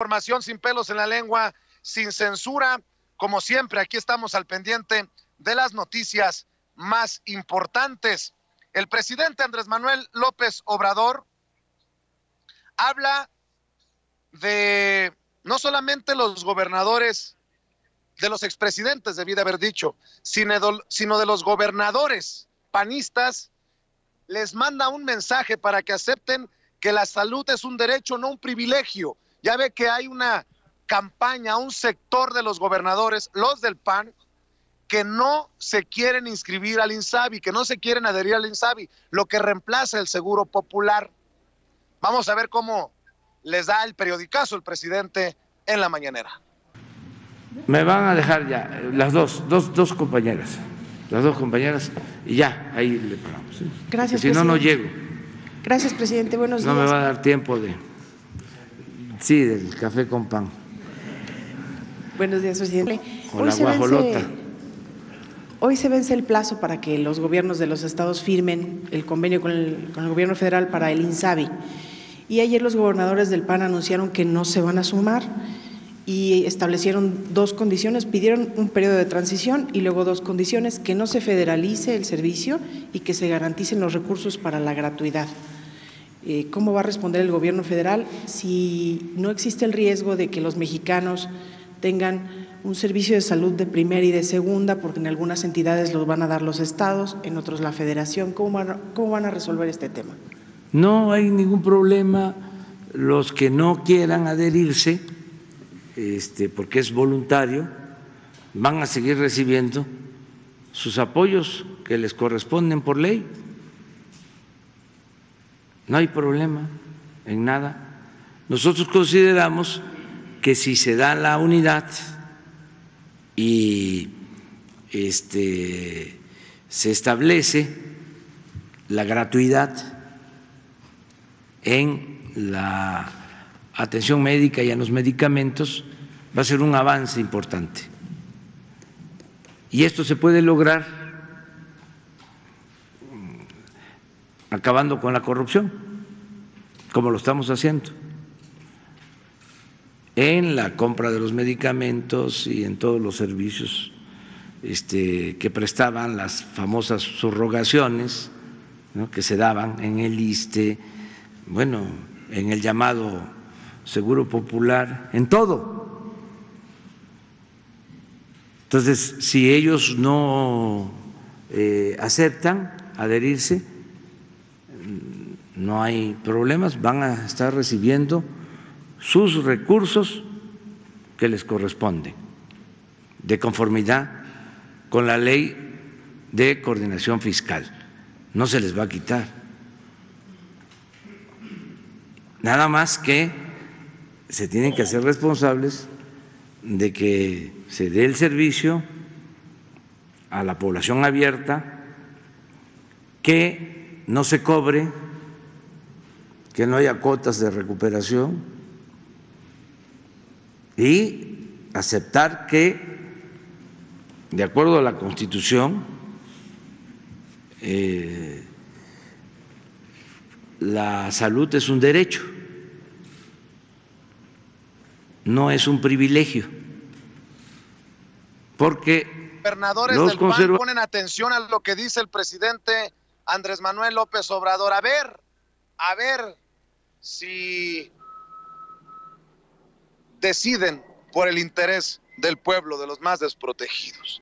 Información sin pelos en la lengua, sin censura. Como siempre, aquí estamos al pendiente de las noticias más importantes. El presidente Andrés Manuel López Obrador habla de no solamente los gobernadores, de los expresidentes, debí de haber dicho, sino de los gobernadores panistas, les manda un mensaje para que acepten que la salud es un derecho, no un privilegio ya ve que hay una campaña, un sector de los gobernadores, los del PAN, que no se quieren inscribir al INSABI, que no se quieren adherir al INSABI, lo que reemplaza el seguro popular. Vamos a ver cómo les da el periodicazo el presidente en la mañanera. Me van a dejar ya las dos, dos, dos compañeras, las dos compañeras, y ya, ahí le paramos. Gracias. si no, no llego. Gracias, presidente. Buenos días. No me va a dar tiempo de. Sí, del café con pan. Buenos días, presidente. O la guajolota. Hoy se vence el plazo para que los gobiernos de los estados firmen el convenio con el, con el gobierno federal para el INSABI. Y ayer los gobernadores del PAN anunciaron que no se van a sumar y establecieron dos condiciones, pidieron un periodo de transición y luego dos condiciones, que no se federalice el servicio y que se garanticen los recursos para la gratuidad. Eh, cómo va a responder el gobierno federal si no existe el riesgo de que los mexicanos tengan un servicio de salud de primera y de segunda, porque en algunas entidades los van a dar los estados, en otros la federación. ¿Cómo van, cómo van a resolver este tema? No hay ningún problema. Los que no quieran adherirse, este, porque es voluntario, van a seguir recibiendo sus apoyos que les corresponden por ley. No hay problema en nada. Nosotros consideramos que si se da la unidad y este, se establece la gratuidad en la atención médica y en los medicamentos, va a ser un avance importante. Y esto se puede lograr acabando con la corrupción, como lo estamos haciendo, en la compra de los medicamentos y en todos los servicios este, que prestaban las famosas subrogaciones que se daban en el ISTE, bueno, en el llamado Seguro Popular, en todo. Entonces, si ellos no eh, aceptan adherirse, no hay problemas, van a estar recibiendo sus recursos que les corresponden, de conformidad con la ley de coordinación fiscal. No se les va a quitar. Nada más que se tienen que hacer responsables de que se dé el servicio a la población abierta, que no se cobre que no haya cuotas de recuperación y aceptar que, de acuerdo a la Constitución, eh, la salud es un derecho, no es un privilegio, porque gobernadores los del PAN ponen atención a lo que dice el presidente Andrés Manuel López Obrador. A ver, a ver, si deciden por el interés del pueblo, de los más desprotegidos.